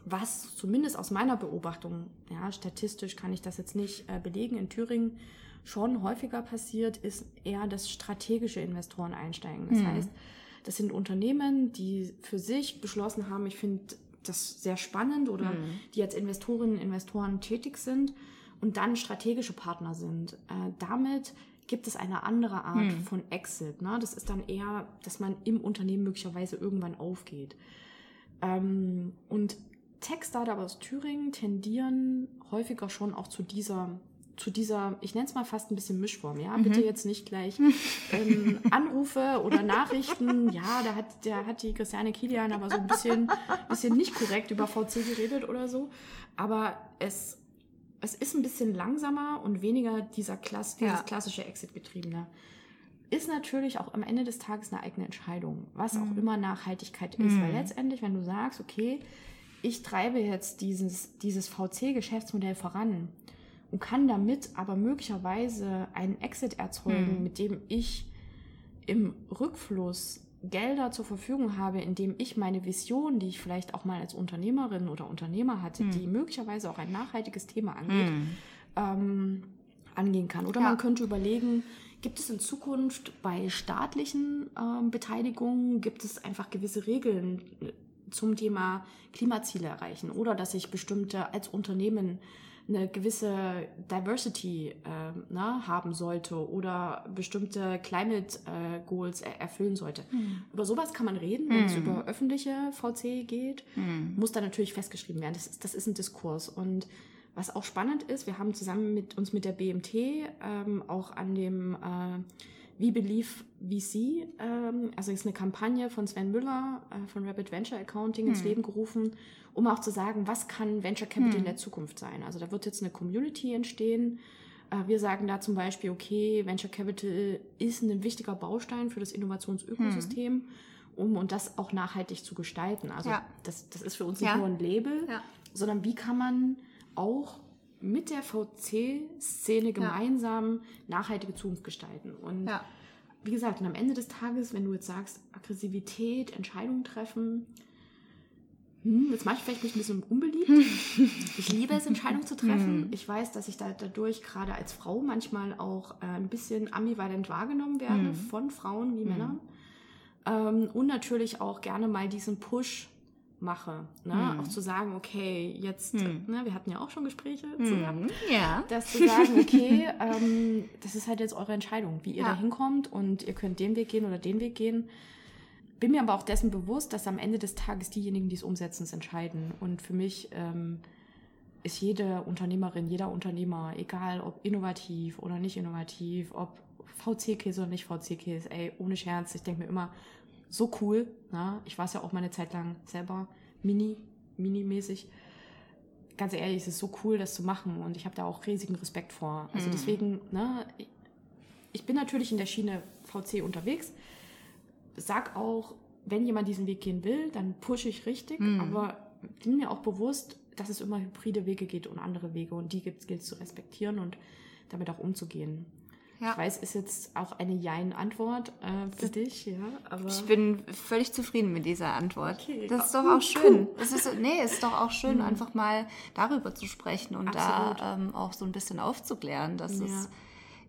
was zumindest aus meiner Beobachtung, ja, statistisch kann ich das jetzt nicht äh, belegen, in Thüringen schon häufiger passiert, ist eher, dass strategische Investoren einsteigen. Das heißt, das sind Unternehmen, die für sich beschlossen haben, ich finde das sehr spannend oder die als Investorinnen und Investoren tätig sind und dann strategische Partner sind. Äh, damit gibt es eine andere Art von Exit. Ne? Das ist dann eher, dass man im Unternehmen möglicherweise irgendwann aufgeht. Ähm, und Tech-Startup aus Thüringen tendieren häufiger schon auch zu dieser, zu dieser, ich nenne es mal fast ein bisschen Mischform, ja. Bitte jetzt nicht gleich ähm, Anrufe oder Nachrichten, ja, da hat, da hat die Christiane Kilian aber so ein bisschen, bisschen nicht korrekt über VC geredet oder so. Aber es, es ist ein bisschen langsamer und weniger dieser Klass, dieses Ja. klassische Exit-Getriebene ist natürlich auch am Ende des Tages eine eigene Entscheidung, was auch immer Nachhaltigkeit ist. Weil letztendlich, wenn du sagst, okay, ich treibe jetzt dieses, dieses VC-Geschäftsmodell voran und kann damit aber möglicherweise einen Exit erzeugen, mit dem ich im Rückfluss Gelder zur Verfügung habe, indem ich meine Vision, die ich vielleicht auch mal als Unternehmerin oder Unternehmer hatte, die möglicherweise auch ein nachhaltiges Thema angeht, ähm, angehen kann. Oder Ja. man könnte überlegen, gibt es in Zukunft bei staatlichen ähm, Beteiligungen, gibt es einfach gewisse Regeln zum Thema Klimaziele erreichen oder dass ich bestimmte als Unternehmen eine gewisse Diversity ähm, ne, haben sollte oder bestimmte Climate äh, Goals er erfüllen sollte. Über sowas kann man reden, wenn es über öffentliche VC geht. Muss dann natürlich festgeschrieben werden. Das ist, das ist ein Diskurs. Und was auch spannend ist, wir haben zusammen mit uns mit der BMT ähm, auch an dem äh, We Believe VC, ähm, also ist eine Kampagne von Sven Müller äh, von Rapid Venture Accounting ins Leben gerufen, um auch zu sagen, was kann Venture Capital in der Zukunft sein. Also da wird jetzt eine Community entstehen. Äh, wir sagen da zum Beispiel, okay, Venture Capital ist ein wichtiger Baustein für das Innovationsökosystem, um und das auch nachhaltig zu gestalten. Also Ja. das, das ist für uns nicht Ja. nur ein Label, Ja. sondern wie kann man auch mit der VC-Szene gemeinsam nachhaltige Zukunft gestalten. Und Ja. wie gesagt, und am Ende des Tages, wenn du jetzt sagst, Aggressivität, Entscheidungen treffen, hm, jetzt mache ich vielleicht mich ein bisschen unbeliebt. Ich liebe es, Entscheidungen zu treffen. Ich weiß, dass ich da, dadurch gerade als Frau manchmal auch äh, ein bisschen ambivalent wahrgenommen werde von Frauen wie Männern. Ähm, und natürlich auch gerne mal diesen Push mache. Ne? Auch zu sagen, okay, jetzt, ne, wir hatten ja auch schon Gespräche zusammen Ja. das zu sagen, okay, ähm, das ist halt jetzt eure Entscheidung, wie ihr Ja. da hinkommt und ihr könnt den Weg gehen oder den Weg gehen. Bin mir aber auch dessen bewusst, dass am Ende des Tages diejenigen, die es umsetzen, es entscheiden. Und für mich ähm, ist jede Unternehmerin, jeder Unternehmer, egal ob innovativ oder nicht innovativ, ob VC-Käse oder nicht VC-Käse, ey, ohne Scherz, ich denke mir immer, so cool. Na? Ich war es ja auch meine Zeit lang selber mini, mini-mäßig ganz ehrlich, es ist so cool, das zu machen und ich habe da auch riesigen Respekt vor. Also deswegen, ne, ich, bin natürlich in der Schiene VC unterwegs, sag auch, wenn jemand diesen Weg gehen will, dann pushe ich richtig, aber bin mir auch bewusst, dass es immer hybride Wege geht und andere Wege und die gilt es zu respektieren und damit auch umzugehen. Ja. Ich weiß, ist jetzt auch eine Jein-Antwort äh, für dich, ja, aber Ich bin völlig zufrieden mit dieser Antwort. Okay. Das ist doch Ah, auch schön. Es ist, nee, ist doch auch schön, einfach mal darüber zu sprechen und Absolut. da ähm, auch so ein bisschen aufzuklären, dass Ja. es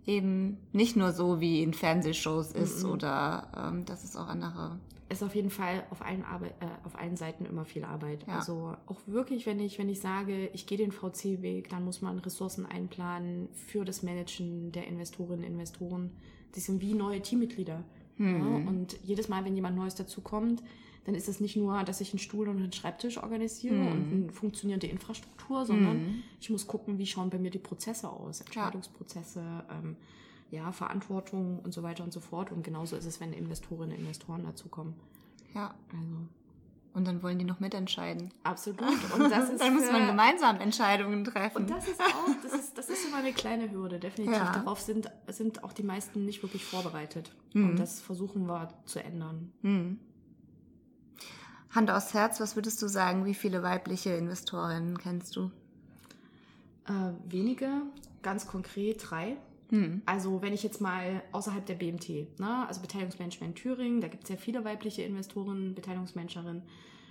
eben nicht nur so wie in Fernsehshows ist mhm. oder ähm, dass es auch andere ist auf jeden Fall auf allen, Arbeit, äh, auf allen Seiten immer viel Arbeit. Ja. Also auch wirklich, wenn ich, wenn ich sage, ich gehe den VC-Weg, dann muss man Ressourcen einplanen für das Managen der Investorinnen und Investoren. Die sind wie neue Teammitglieder. Mhm. Ja? Und jedes Mal, wenn jemand Neues dazukommt, dann ist es nicht nur, dass ich einen Stuhl und einen Schreibtisch organisiere mhm. und eine funktionierende Infrastruktur, sondern mhm. ich muss gucken, wie schauen bei mir die Prozesse aus, Entscheidungsprozesse, ähm, ja, Verantwortung und so weiter und so fort. Und genauso ist es, wenn Investorinnen und Investoren dazukommen. Ja. Also. Und dann wollen die noch mitentscheiden. Absolut. Und das ist dann muss man gemeinsam Entscheidungen treffen. Und das ist auch, das ist, das ist immer eine kleine Hürde, definitiv. Ja. Darauf sind, sind auch die meisten nicht wirklich vorbereitet. Mhm. Und das versuchen wir zu ändern. Mhm. Hand aufs Herz, was würdest du sagen, wie viele weibliche Investorinnen kennst du? Äh, wenige, ganz konkret drei. Mhm. Also wenn ich jetzt mal außerhalb der BMT, ne, also Beteiligungsmanagement Thüringen, da gibt es ja viele weibliche Investoren, Beteiligungsmanagerinnen.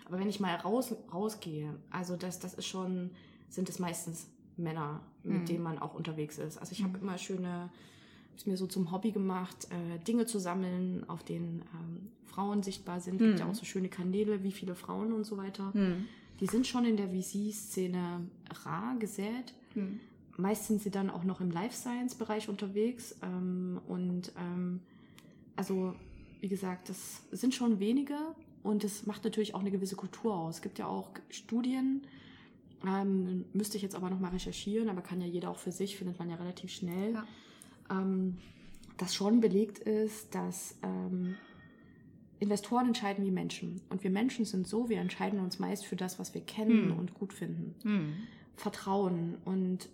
Aber wenn ich mal raus, rausgehe, also das, das ist schon, sind es meistens Männer, mit mhm. denen man auch unterwegs ist. Also ich habe mhm. immer schöne, es mir so zum Hobby gemacht, äh, Dinge zu sammeln, auf denen ähm, Frauen sichtbar sind. Es gibt ja mhm. auch so schöne Kanäle, wie viele Frauen und so weiter. Mhm. Die sind schon in der VC-Szene rar gesät. Mhm meist sind sie dann auch noch im Life Science-Bereich unterwegs. Ähm, und ähm, also, wie gesagt, das sind schon wenige und es macht natürlich auch eine gewisse Kultur aus. Es gibt ja auch Studien, ähm, müsste ich jetzt aber nochmal recherchieren, aber kann ja jeder auch für sich, findet man ja relativ schnell, ja. Ähm, dass schon belegt ist, dass ähm, Investoren entscheiden wie Menschen. Und wir Menschen sind so, wir entscheiden uns meist für das, was wir kennen hm. und gut finden. Hm. Vertrauen und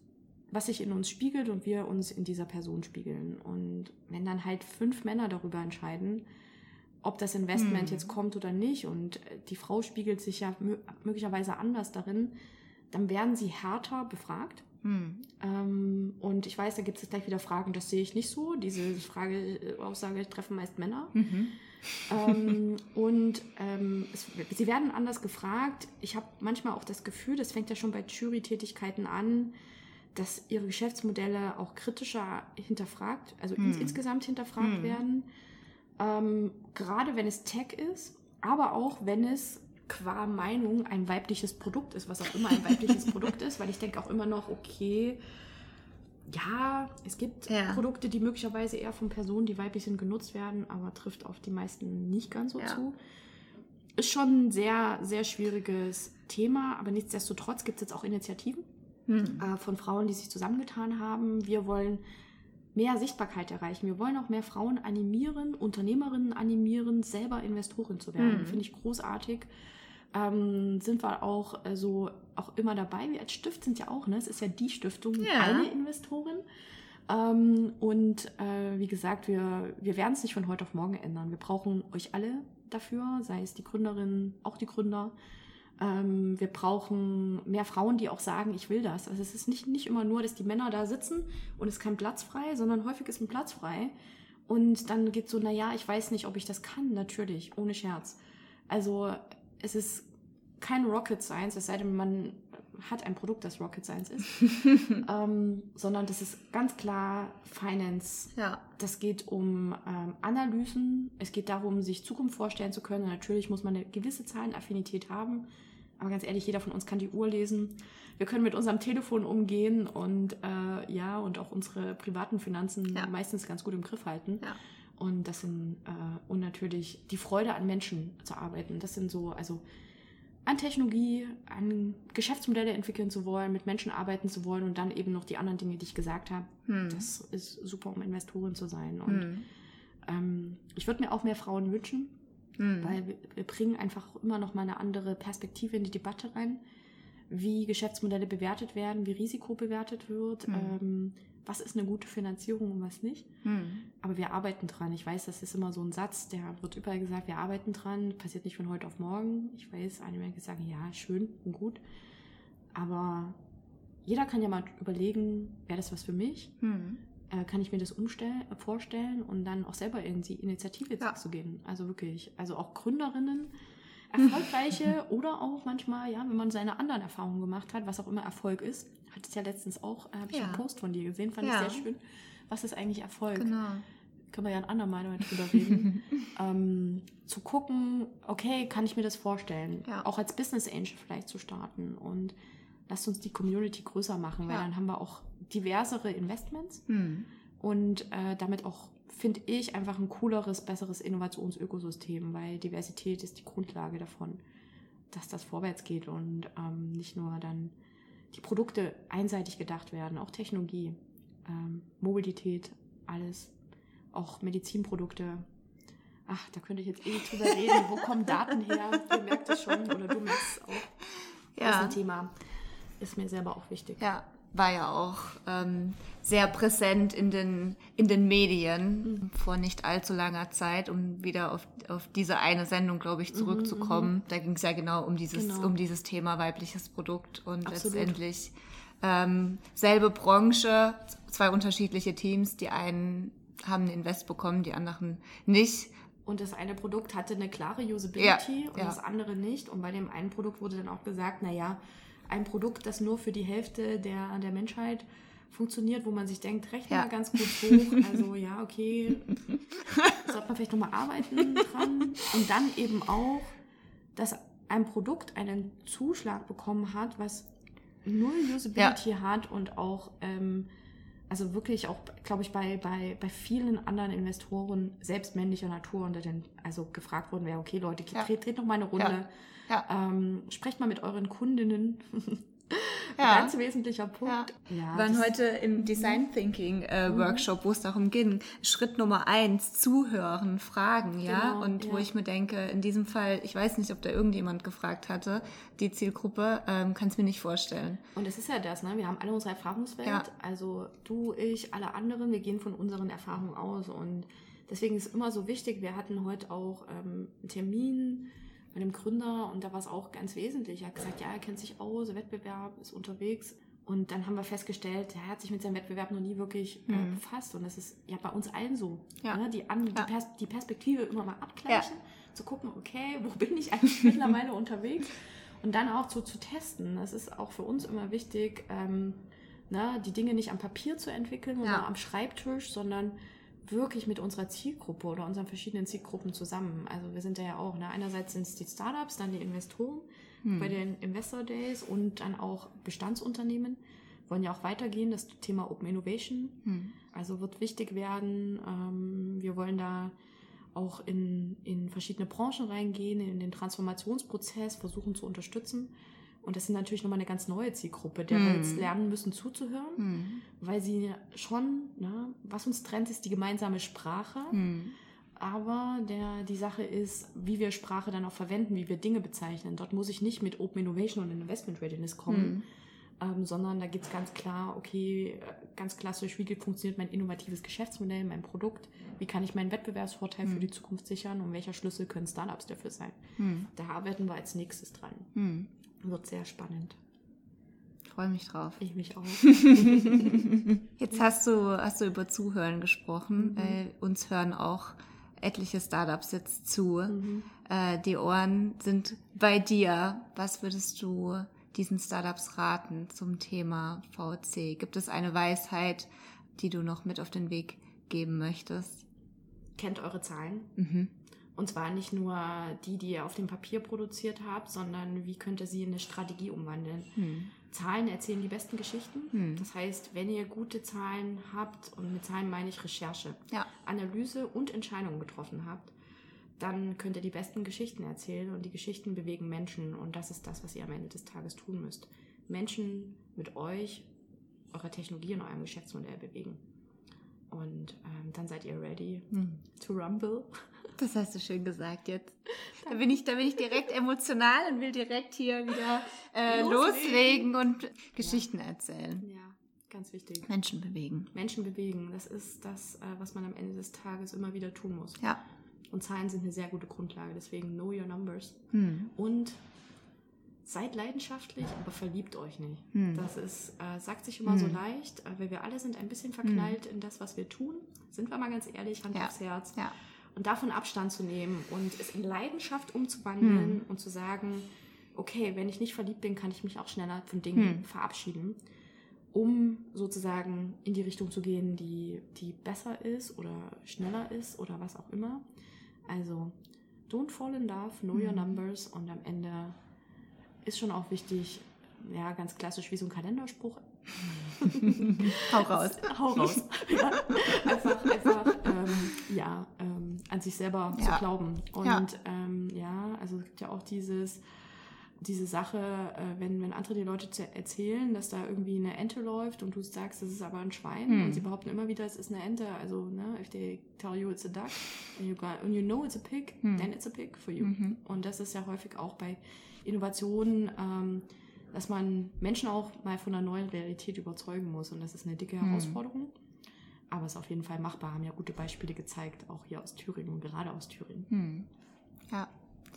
was sich in uns spiegelt und wir uns in dieser Person spiegeln. Und wenn dann halt fünf Männer darüber entscheiden, ob das Investment hm. jetzt kommt oder nicht und die Frau spiegelt sich ja möglicherweise anders darin, dann werden sie härter befragt. Hm. Ähm, und ich weiß, da gibt es gleich wieder Fragen, das sehe ich nicht so. Diese Frage, äh, Aussage treffen meist Männer. Mhm. ähm, und ähm, es, sie werden anders gefragt. Ich habe manchmal auch das Gefühl, das fängt ja schon bei Jury-Tätigkeiten an, dass ihre Geschäftsmodelle auch kritischer hinterfragt, also hm. ins, insgesamt hinterfragt hm. werden. Ähm, gerade wenn es Tech ist, aber auch wenn es qua Meinung ein weibliches Produkt ist, was auch immer ein weibliches Produkt ist, weil ich denke auch immer noch, okay, ja, es gibt ja. Produkte, die möglicherweise eher von Personen, die weiblich sind, genutzt werden, aber trifft auf die meisten nicht ganz so ja. zu. Ist schon ein sehr, sehr schwieriges Thema, aber nichtsdestotrotz gibt es jetzt auch Initiativen hm. äh, von Frauen, die sich zusammengetan haben. Wir wollen mehr Sichtbarkeit erreichen. Wir wollen auch mehr Frauen animieren, Unternehmerinnen animieren, selber Investorin zu werden. Hm. Finde ich großartig. Ähm, sind wir auch äh, so auch immer dabei. Wir als Stift sind ja auch, ne? Es ist ja die Stiftung, ja. eine Investorin. Ähm, und äh, wie gesagt, wir, wir werden es nicht von heute auf morgen ändern. Wir brauchen euch alle dafür, sei es die Gründerinnen, auch die Gründer. Ähm, wir brauchen mehr Frauen, die auch sagen, ich will das. Also es ist nicht, nicht immer nur, dass die Männer da sitzen und es ist kein Platz frei, sondern häufig ist ein Platz frei. Und dann geht so, naja, ich weiß nicht, ob ich das kann, natürlich, ohne Scherz. Also es ist kein Rocket Science, es sei denn, man hat ein Produkt, das Rocket Science ist, ähm, sondern das ist ganz klar Finance. Ja. Das geht um ähm, Analysen, es geht darum, sich Zukunft vorstellen zu können. Und natürlich muss man eine gewisse Zahlenaffinität haben, aber ganz ehrlich, jeder von uns kann die Uhr lesen. Wir können mit unserem Telefon umgehen und äh, ja, und auch unsere privaten Finanzen ja. meistens ganz gut im Griff halten. Ja. Und das sind, äh, und natürlich die Freude an Menschen zu arbeiten. Das sind so, also an Technologie, an Geschäftsmodelle entwickeln zu wollen, mit Menschen arbeiten zu wollen und dann eben noch die anderen Dinge, die ich gesagt habe. Hm. Das ist super, um Investorin zu sein. Und hm. ähm, ich würde mir auch mehr Frauen wünschen, hm. weil wir, wir, bringen einfach immer noch mal eine andere Perspektive in die Debatte rein, wie Geschäftsmodelle bewertet werden, wie Risiko bewertet wird. Hm. Ähm, was ist eine gute Finanzierung und was nicht. Hm. Aber wir arbeiten dran. Ich weiß, das ist immer so ein Satz, der wird überall gesagt, wir arbeiten dran, passiert nicht von heute auf morgen. Ich weiß, einige sagen, ja, schön und gut. Aber jeder kann ja mal überlegen, wäre das was für mich? Hm. Äh, kann ich mir das umstellen, vorstellen und dann auch selber in die Initiative ja. zu gehen? Also wirklich, also auch Gründerinnen, erfolgreiche oder auch manchmal, ja, wenn man seine anderen Erfahrungen gemacht hat, was auch immer Erfolg ist, hatte es ja letztens auch, äh, habe ich ja. einen Post von dir gesehen, fand ja. ich sehr schön. was ist eigentlich Erfolg? Genau. Können wir ja ein andermal mal drüber reden. ähm, zu gucken, okay, kann ich mir das vorstellen? Ja. Auch als Business Angel vielleicht zu starten und lasst uns die Community größer machen, weil dann haben wir auch diversere Investments Hm. und äh, damit auch, finde ich, einfach ein cooleres, besseres Innovationsökosystem, weil Diversität ist die Grundlage davon, dass das vorwärts geht und ähm, nicht nur dann die Produkte einseitig gedacht werden, auch Technologie, ähm, Mobilität, alles, auch Medizinprodukte. Ach, da könnte ich jetzt eh drüber reden. Wo kommen Daten her? Ihr merkt es schon oder du merkst es auch. Das ist Ja. ein Thema. Ist mir selber auch wichtig. Ja, war ja auch ähm, sehr präsent in den, in den Medien vor nicht allzu langer Zeit, um wieder auf, auf diese eine Sendung, glaube ich, zurückzukommen. Da ging es ja genau um dieses, Genau. um dieses Thema weibliches Produkt und Absolut. letztendlich ähm, selbe Branche, zwei unterschiedliche Teams, die einen haben einen Invest bekommen, die anderen nicht. Und das eine Produkt hatte eine klare Usability Ja, und ja. das andere nicht. Und bei dem einen Produkt wurde dann auch gesagt, naja, ein Produkt, das nur für die Hälfte der, der Menschheit funktioniert, wo man sich denkt, rechne Ja. mal ganz kurz hoch. Also ja, okay, sollte man vielleicht nochmal arbeiten dran. Und dann eben auch, dass ein Produkt einen Zuschlag bekommen hat, was null Usability hat und auch, ähm, also wirklich auch, glaube ich, bei, bei, bei vielen anderen Investoren, selbst männlicher Natur, unter den, also gefragt worden wäre, okay, Leute, Ja. dreht, dreht noch mal eine Runde. Ja. Ähm, sprecht mal mit euren Kundinnen. Ja. Ganz wesentlicher Punkt. Ja, Wir waren heute im Design Thinking äh, Mhm. Workshop, wo es darum ging, Schritt Nummer eins, zuhören, fragen, ja. Genau, und wo ja. ich mir denke, in diesem Fall, ich weiß nicht, ob da irgendjemand gefragt hatte, die Zielgruppe, ähm, kann es mir nicht vorstellen. Und es ist ja das, ne? Wir haben alle unsere Erfahrungswelt. Ja. Also du, ich, alle anderen, wir gehen von unseren Erfahrungen aus. Und deswegen ist es immer so wichtig, wir hatten heute auch ähm, einen Termin mit einem Gründer und da war es auch ganz wesentlich. Er hat gesagt, ja, er kennt sich aus, Wettbewerb ist unterwegs. Und dann haben wir festgestellt, er hat sich mit seinem Wettbewerb noch nie wirklich äh, Mhm. befasst. Und das ist ja bei uns allen so. Ja. Ne? Die, an, Ja. die, Pers die Perspektive immer mal abgleichen, zu gucken, okay, wo bin ich eigentlich mittlerweile unterwegs? Und dann auch so zu testen. Das ist auch für uns immer wichtig, ähm, ne, die Dinge nicht am Papier zu entwickeln oder Ja. am Schreibtisch, sondern wirklich mit unserer Zielgruppe oder unseren verschiedenen Zielgruppen zusammen. Also wir sind da ja auch, ne, einerseits sind es die Startups, dann die Investoren Hm. bei den Investor Days und dann auch Bestandsunternehmen. Wollen ja auch weitergehen, das Thema Open Innovation. Hm. Also wird wichtig werden. Ähm, wir wollen da auch in, in verschiedene Branchen reingehen, in den Transformationsprozess versuchen zu unterstützen. Und das sind natürlich nochmal eine ganz neue Zielgruppe, der wir Hm. jetzt lernen müssen zuzuhören, Hm. weil sie schon, ne, was uns trennt, ist die gemeinsame Sprache. Hm. Aber der, die Sache ist, wie wir Sprache dann auch verwenden, wie wir Dinge bezeichnen. Dort muss ich nicht mit Open Innovation und Investment Readiness kommen, ähm, sondern da geht es ganz klar, okay, ganz klassisch, wie funktioniert mein innovatives Geschäftsmodell, mein Produkt, wie kann ich meinen Wettbewerbsvorteil für die Zukunft sichern und welcher Schlüssel können Startups dafür sein. Hm. Da arbeiten wir als nächstes dran. Wird sehr spannend. Freue mich drauf. Ich mich auch. Jetzt hast du, hast du über Zuhören gesprochen. Mhm. Äh, uns hören auch etliche Startups jetzt zu. Mhm. Äh, die Ohren sind bei dir. Was würdest du diesen Startups raten zum Thema VC? Gibt es eine Weisheit, die du noch mit auf den Weg geben möchtest? Kennt eure Zahlen. Mhm. Und zwar nicht nur die, die ihr auf dem Papier produziert habt, sondern wie könnt ihr sie in eine Strategie umwandeln. Hm. Zahlen erzählen die besten Geschichten. Hm. Das heißt, wenn ihr gute Zahlen habt, und mit Zahlen meine ich Recherche, Ja. Analyse und Entscheidungen getroffen habt, dann könnt ihr die besten Geschichten erzählen und die Geschichten bewegen Menschen und das ist das, was ihr am Ende des Tages tun müsst. Menschen mit euch, eurer Technologie und eurem Geschäftsmodell bewegen. Und ähm, dann seid ihr ready Hm. to rumble. Das hast du schön gesagt jetzt. Da bin ich, da bin ich direkt emotional und will direkt hier wieder äh, Loslegen. loslegen und Geschichten erzählen. Ja, ganz wichtig. Menschen bewegen. Menschen bewegen, das ist das, äh, was man am Ende des Tages immer wieder tun muss. Ja. Und Zahlen sind eine sehr gute Grundlage, deswegen know your numbers. Hm. Und seid leidenschaftlich, aber verliebt euch nicht. Hm. Das ist, äh, sagt sich immer so leicht, äh, weil wir alle sind ein bisschen verknallt in das, was wir tun. Sind wir mal ganz ehrlich, Hand Hm. Ja. aufs Herz. Ja. Und davon Abstand zu nehmen und es in Leidenschaft umzuwandeln Hm. und zu sagen, okay, wenn ich nicht verliebt bin, kann ich mich auch schneller von Dingen Hm. verabschieden. um sozusagen in die Richtung zu gehen, die, die besser ist oder schneller ist oder was auch immer. Also, don't fall in love, know your Mhm. numbers und am Ende ist schon auch wichtig, ja, ganz klassisch wie so ein Kalenderspruch. Hau raus. Hau raus. ja, einfach, einfach, ähm, ja, ähm, an sich selber Ja. zu glauben. Und Ja. ähm, ja, also es gibt ja auch dieses, diese Sache, äh, wenn, wenn andere die Leute erzählen, dass da irgendwie eine Ente läuft und du sagst, das ist aber ein Schwein Hm. und sie behaupten immer wieder, es ist eine Ente. Also, ne, if they tell you it's a duck and you, got, and you know it's a pig, Hm. then it's a pig for you. Mhm. Und das ist ja häufig auch bei Innovationen, ähm, dass man Menschen auch mal von einer neuen Realität überzeugen muss. Und das ist eine dicke Hm. Herausforderung. Aber es ist auf jeden Fall machbar, haben ja gute Beispiele gezeigt, auch hier aus Thüringen und gerade aus Thüringen. Hm. Ja,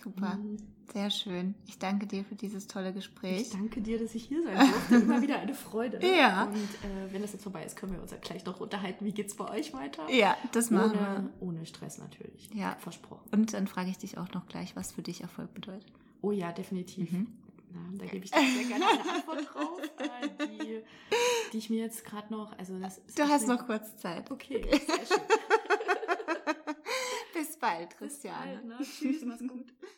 super. Mhm. Sehr schön. Ich danke dir für dieses tolle Gespräch. Ich danke dir, dass ich hier sein durfte. Immer wieder eine Freude. Ja. Und äh, wenn das jetzt vorbei ist, können wir uns ja gleich noch unterhalten. Wie geht's bei euch weiter? Ja, das machen wir. Ohne, ohne Stress natürlich. Ja. Versprochen. Und dann frage ich dich auch noch gleich, was für dich Erfolg bedeutet. Oh ja, definitiv. Mhm. Na, da gebe ich dir sehr gerne eine Antwort drauf, äh, die, die ich mir jetzt gerade noch. Also das Du hast noch kurz Zeit. Okay, sehr schön. Bis bald, Bis Christiane. bald, ne? Tschüss, mach's gut.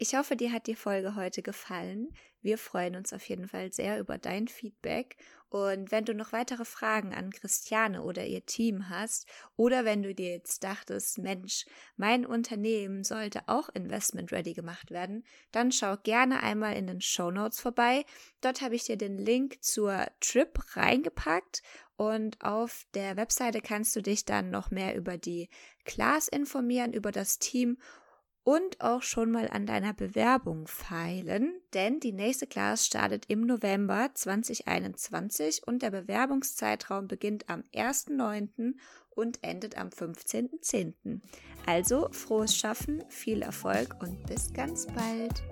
Ich hoffe, dir hat die Folge heute gefallen. Wir freuen uns auf jeden Fall sehr über dein Feedback. Und wenn du noch weitere Fragen an Christiane oder ihr Team hast, oder wenn du dir jetzt dachtest, Mensch, mein Unternehmen sollte auch investment ready gemacht werden, dann schau gerne einmal in den Show Notes vorbei. Dort habe ich dir den Link zur Trip reingepackt und auf der Webseite kannst du dich dann noch mehr über die Class informieren, über das Team und auch schon mal an deiner Bewerbung feilen, denn die nächste Class startet im November 2021 und der Bewerbungszeitraum beginnt am 1.9. und endet am 15.10. Also frohes Schaffen, viel Erfolg und bis ganz bald.